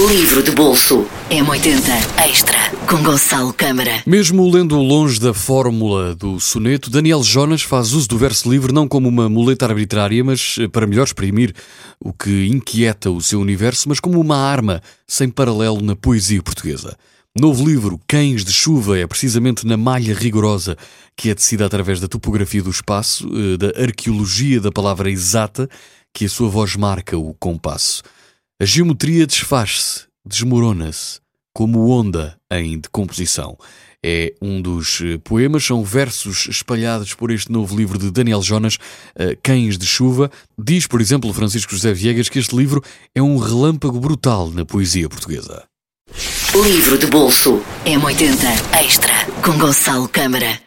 Livro de bolso M80 Extra com Gonçalo Câmara. Mesmo lendo longe da fórmula do soneto, Daniel Jonas faz uso do verso livre não como uma muleta arbitrária, mas eh, para melhor exprimir o que inquieta o seu universo, mas como uma arma sem paralelo na poesia portuguesa. Novo livro, Cães de Chuva, é precisamente na malha rigorosa que é tecida através da topografia do espaço, eh, da arqueologia da palavra exata, que a sua voz marca o compasso. A geometria desfaz-se, desmorona-se, como onda em decomposição. É um dos eh, poemas, são versos espalhados por este novo livro de Daniel Jonas, eh, Cães de Chuva. Diz, por exemplo, Francisco José Viegas que este livro é um relâmpago brutal na poesia portuguesa. Livro de bolso M80 Extra com Gonçalo Câmara.